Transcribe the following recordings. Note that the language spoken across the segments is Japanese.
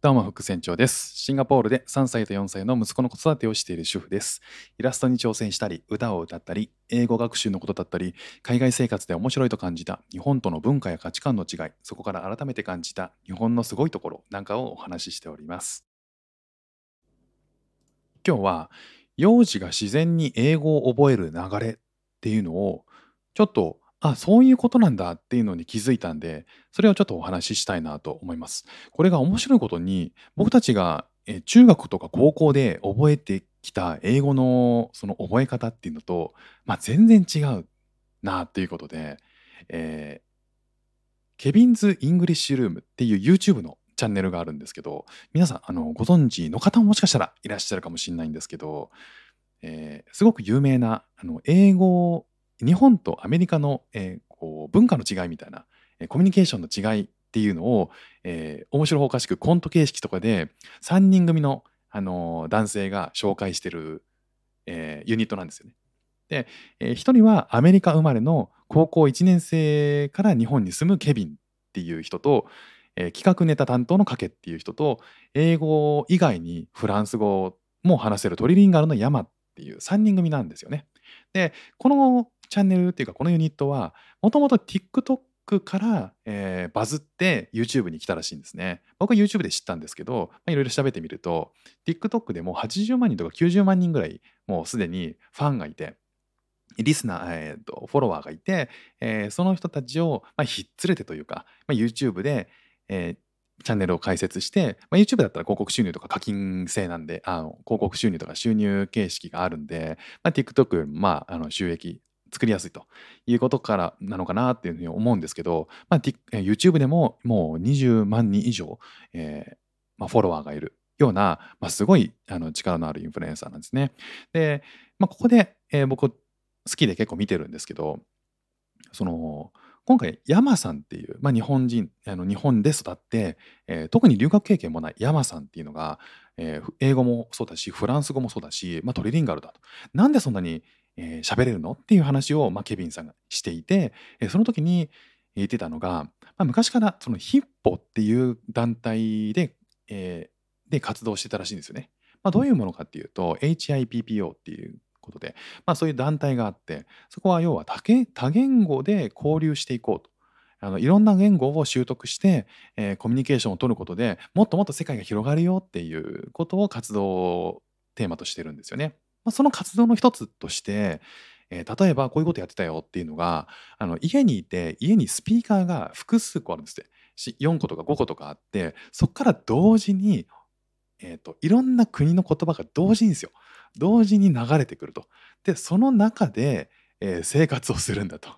どうも、副船長です。シンガポールで3歳と4歳の息子の子育てをしている主婦です。イラストに挑戦したり、歌を歌ったり、英語学習のことだったり、海外生活で面白いと感じた日本との文化や価値観の違い、そこから改めて感じた日本のすごいところなんかをお話ししております。今日は、幼児が自然に英語を覚える流れっていうのを、ちょっとあ、そういうことなんだっていうのに気づいたんで、それをちょっとお話ししたいなと思います。これが面白いことに、僕たちがえ中学とか高校で覚えてきた英語のその覚え方っていうのと、まあ、全然違うなっていうことで、えー Kevin's English Room っていう YouTube のチャンネルがあるんですけど、皆さんあのご存知の方ももしかしたらいらっしゃるかもしれないんですけど、えーすごく有名なあの英語日本とアメリカの、えーこう文化の違いみたいな、えーコミュニケーションの違いっていうのを、えー面白おかしくコント形式とかで3人組の、あのー男性が紹介してる、えーユニットなんですよね。で、え1人はアメリカ生まれの高校1年生から日本に住むケビンっていう人と、えー企画ネタ担当のカケっていう人と英語以外にフランス語も話せるトリリンガルのヤマっていう3人組なんですよね。でこのチャンネルっていうかこのユニットはもともと TikTok から、えーバズって YouTube に来たらしいんですね。僕は YouTube で知ったんですけど、いろいろ調べてみると TikTok でもう80万人とか90万人ぐらいもうすでにファンがいてリスナー、えーとフォロワーがいて、えーその人たちを、まあ、ひっつれてというか、まあ、YouTube で、えーチャンネルを開設して、まあ、YouTube だったら広告収入とか課金制なんであの広告収入とか収入形式があるんで、まあ、TikTok よりもまああの収益作りやすいということからなのかなっていうふうに思うんですけど、まあ、YouTube でももう20万人以上、えーまあ、フォロワーがいるような、まあ、すごいあの力のあるインフルエンサーなんですね。で、まあ、ここで、えー僕好きで結構見てるんですけどその今回山さんっていう、まあ、日本人あの日本で育って、えー特に留学経験もない山さんっていうのが、えー英語もそうだしフランス語もそうだし、まあ、トリリンガルだとなんでそんなにえー喋れるの？っていう話を、まあ、ケビンさんがしていて、えーその時に言ってたのが、まあ、昔からそのヒッポっていう団体で,、えーで活動してたらしいんですよね。まあ、どういうものかっていうと HIPPO っていうことで、まあ、そういう団体があってそこは要は多言多言語で交流していこうと。あのいろんな言語を習得して、えーコミュニケーションを取ることでもっともっと世界が広がるよっていうことを活動テーマとしてるんですよね。まあ、その活動の一つとして、えー例えばこういうことやってたよっていうのがあの家にいて家にスピーカーが複数個あるんですって4個とか5個とかあってそこから同時に、えー、といろんな国の言葉が同時にですよ同時に流れてくると。でその中で、えー生活をするんだと。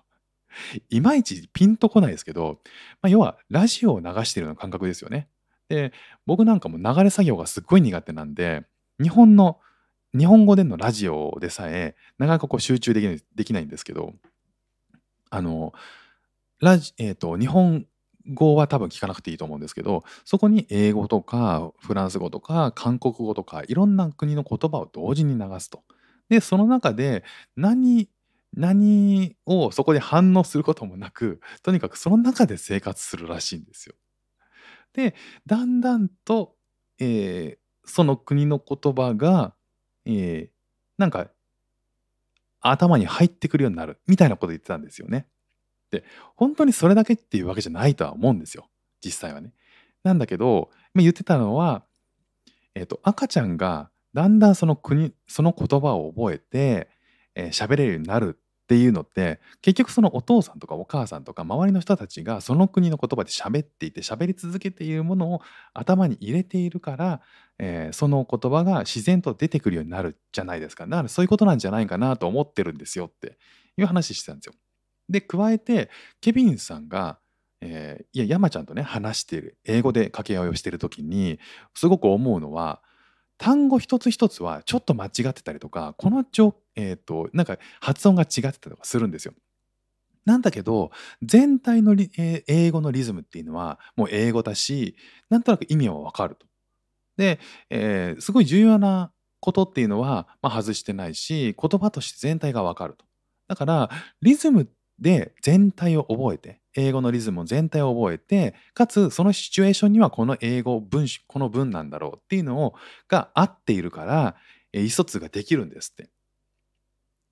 いまいちピンとこないですけど、まあ、要はラジオを流してるような感覚ですよね。で僕なんかも流れ作業がすっごい苦手なんで日本の日本語でのラジオでさえなかなかこう集中できないできないんですけどあのラジ、えー、と日本語は多分聞かなくていいと思うんですけどそこに英語とかフランス語とか韓国語とかいろんな国の言葉を同時に流すと。でその中で何何をそこで反応することもなくとにかくその中で生活するらしいんですよ。でだんだんと、えーその国の言葉が、えーなんか頭に入ってくるようになるみたいなこと言ってたんですよね。で本当にそれだけっていうわけじゃないとは思うんですよ実際はね。なんだけど言ってたのは、えー、と赤ちゃんがだんだんその国その言葉を覚えてえー喋れるようになるっていうのって結局そのお父さんとかお母さんとか周りの人たちがその国の言葉で喋っていて喋り続けているものを頭に入れているから、えーその言葉が自然と出てくるようになるじゃないですかだからそういうことなんじゃないかなと思ってるんですよっていう話してたんですよ。で加えてケビンさんが、えーいや山ちゃんとね話している英語で掛け合いをしてる時にすごく思うのは単語一つ一つはちょっと間違ってたりとかこのちょ、えー、となんか発音が違ってたりとかするんですよ。なんだけど全体の、えー英語のリズムっていうのはもう英語だしなんとなく意味はわかると。で、えーすごい重要なことっていうのは、まあ、外してないし言葉として全体がわかると。だからリズムで全体を覚えて英語のリズム全体を覚えて、かつそのシチュエーションにはこの英語文この文なんだろうっていうのをが合っているから、意思疎通ができるんですって。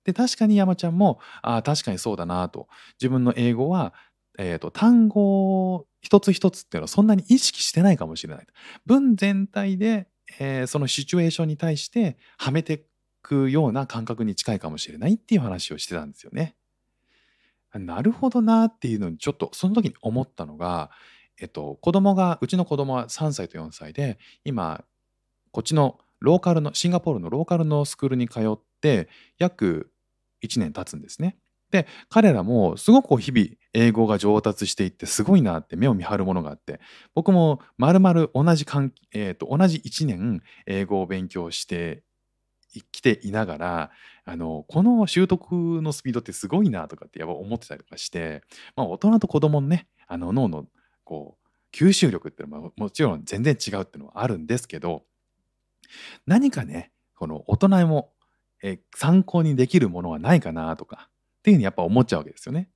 で、確かに山ちゃんも、ああ、確かにそうだなと。自分の英語は、えっと、単語一つ一つっていうのはそんなに意識してないかもしれない。文全体で、え、そのシチュエーションに対してはめていくような感覚に近いかもしれないっていう話をしてたんですよね。なるほどなっていうのにちょっとその時に思ったのが、えっと、子供がうちの子供は3歳と4歳で今こっちのローカルのシンガポールのローカルのスクールに通って約1年経つんですね。で彼らもすごく日々英語が上達していってすごいなって目を見張るものがあって僕もまるまる同じ、同じ1年英語を勉強してきていながらあのこの習得のスピードってすごいなとかってやっぱ思ってたりとかして、まあ、大人と子供のねあの脳のこう吸収力っていうのはもちろん全然違うっていうのはあるんですけど何かねこの大人もえ参考にできるものはないかなとかっていうふうにやっぱ思っちゃうわけですよね。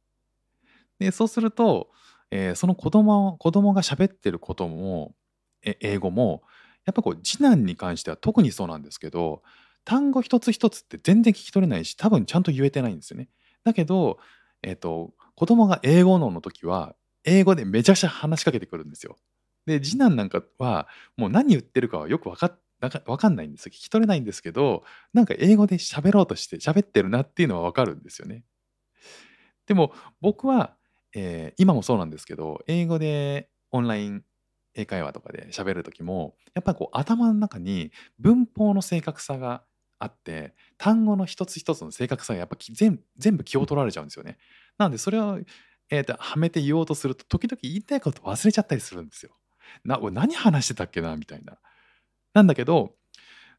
でそうすると、えー、その子供子供が喋ってることもえ英語もやっぱこう次男に関しては特にそうなんですけど単語一つ一つって全然聞き取れないし多分ちゃんと言えてないんですよね。だけど、え、ー、と子供が英語脳の時は英語でめちゃくちゃ話しかけてくるんですよ。で次男なんかはもう何言ってるかはよく分かっわかんないんですよ聞き取れないんですけどなんか英語で喋ろうとして喋ってるなっていうのはわかるんですよね。でも僕は、えー、今もそうなんですけど英語でオンライン英会話とかで喋る時もやっぱりこう頭の中に文法の正確さがあって単語の一つ一つの正確さがやっぱ全全部気を取られちゃうんですよね。なのでそれを、えーと、はめて言おうとすると時々言いたいこと忘れちゃったりするんですよ。な俺何話してたっけなみたいな。なんだけど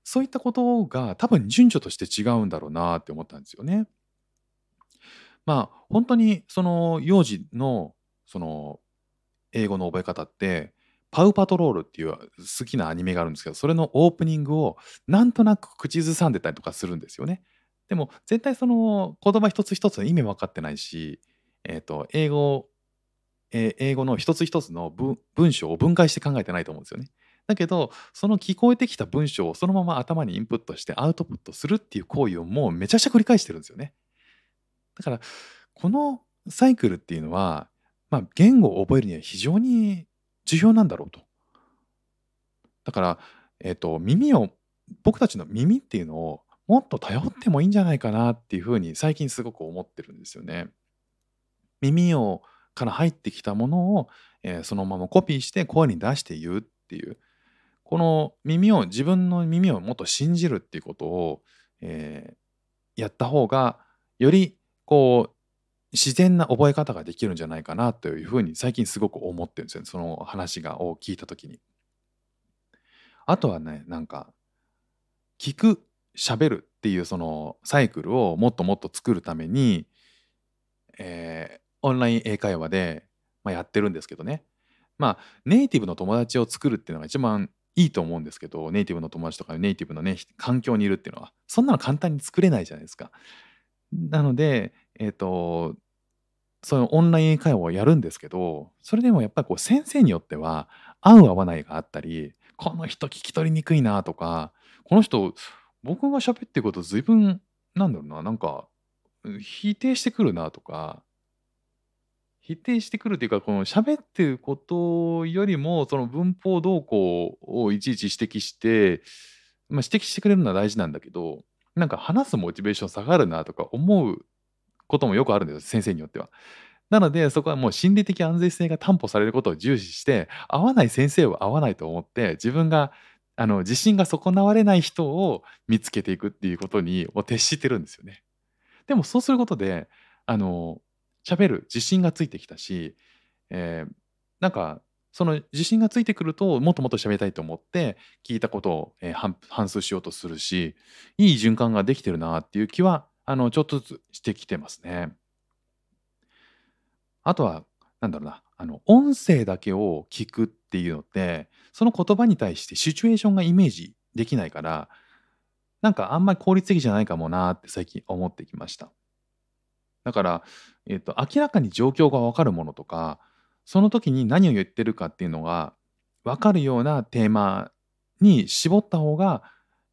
そういったことが多分順序として違うんだろうなって思ったんですよね。まあ本当にその幼児のその英語の覚え方ってパウパトロールっていう好きなアニメがあるんですけどそれのオープニングをなんとなく口ずさんでたりとかするんですよね。でも絶対その言葉一つ一つの意味分かってないし、えーと、英語、えー、英語の一つ一つの文章を分解して考えてないと思うんですよね。だけどその聞こえてきた文章をそのまま頭にインプットしてアウトプットするっていう行為をもうめちゃくちゃ繰り返してるんですよね。だからこのサイクルっていうのは、まあ、言語を覚えるには非常に重要なんだろうと。だから、えっ、と、耳を、僕たちの耳っていうのをもっと頼ってもいいんじゃないかなっていうふうに最近すごく思ってるんですよね。耳をから入ってきたものを、えー、そのままコピーして声に出して言うっていうこの耳を自分の耳をもっと信じるっていうことを、えー、やった方がよりこう自然な覚え方ができるんじゃないかなというふうに最近すごく思ってるんですよねその話がを聞いた時に。あとはねなんか聞く喋るっていうそのサイクルをもっともっと作るために、えー、オンライン英会話で、まあ、やってるんですけどねまあネイティブの友達を作るっていうのが一番いいと思うんですけどネイティブの友達とかネイティブのね環境にいるっていうのはそんなの簡単に作れないじゃないですか。なので、えっ、ー、とそのオンライン英会話をやるんですけどそれでもやっぱりこう先生によっては合う合わないがあったりこの人聞き取りにくいなとかこの人僕が喋ってること随分なんだろうななんか否定してくるなとか否定してくるというかこの喋ってることよりもその文法動向をいちいち指摘して、まあ、指摘してくれるのは大事なんだけどなんか話すモチベーション下がるなとか思うこともよくあるんです先生によっては。なのでそこはもう心理的安全性が担保されることを重視して合わない先生は合わないと思って自分があの自信が損なわれない人を見つけていくっていうことにを徹してるんですよね。でもそうすることであの喋る自信がついてきたし、えー、なんかその自信がついてくるともっともっと喋りたいと思って聞いたことを、えー、反反数しようとするしいい循環ができてるなっていう気はあの、ちょっとずつしてきてますね。あとは、なんだろうな、あの、音声だけを聞くっていうのって、その言葉に対してシチュエーションがイメージできないから、なんかあんまり効率的じゃないかもなって最近思ってきました。だから、えっと、明らかに状況がわかるものとか、その時に何を言ってるかっていうのが分かるようなテーマに絞った方が、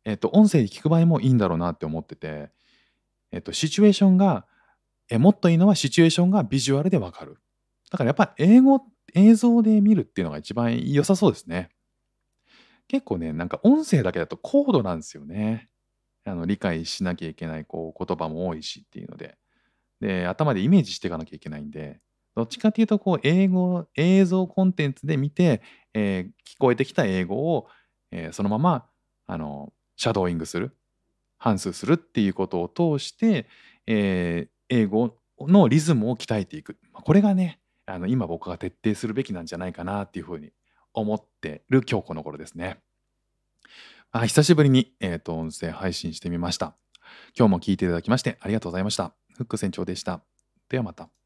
えっと、音声で聞く場合もいいんだろうなって思ってて、えっと、シチュエーションが、えもっといいのはシチュエーションがビジュアルで分かる。だからやっぱ英語、映像で見るっていうのが一番良さそうですね。結構ね、なんか音声だけだと高度なんですよね。あの理解しなきゃいけないこう言葉も多いしっていうので。で、頭でイメージしていかなきゃいけないんで、どっちかっていうと、こう、英語、映像コンテンツで見て、えー聞こえてきた英語を、えーそのまま、あの、シャドーイングする、反数するっていうことを通して、えー英語のリズムを鍛えていく。まこれがね、あの、今僕が徹底するべきなんじゃないかなっていうふうに思ってる今日この頃ですね。あ、久しぶりに、えっと、音声配信してみました。今日も聞いていただきましてありがとうございました。フック船長でした。ではまた。